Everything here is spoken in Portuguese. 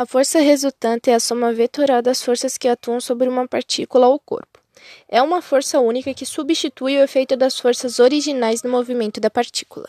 A força resultante é a soma vetorial das forças que atuam sobre uma partícula ou corpo. É uma força única que substitui o efeito das forças originais no movimento da partícula.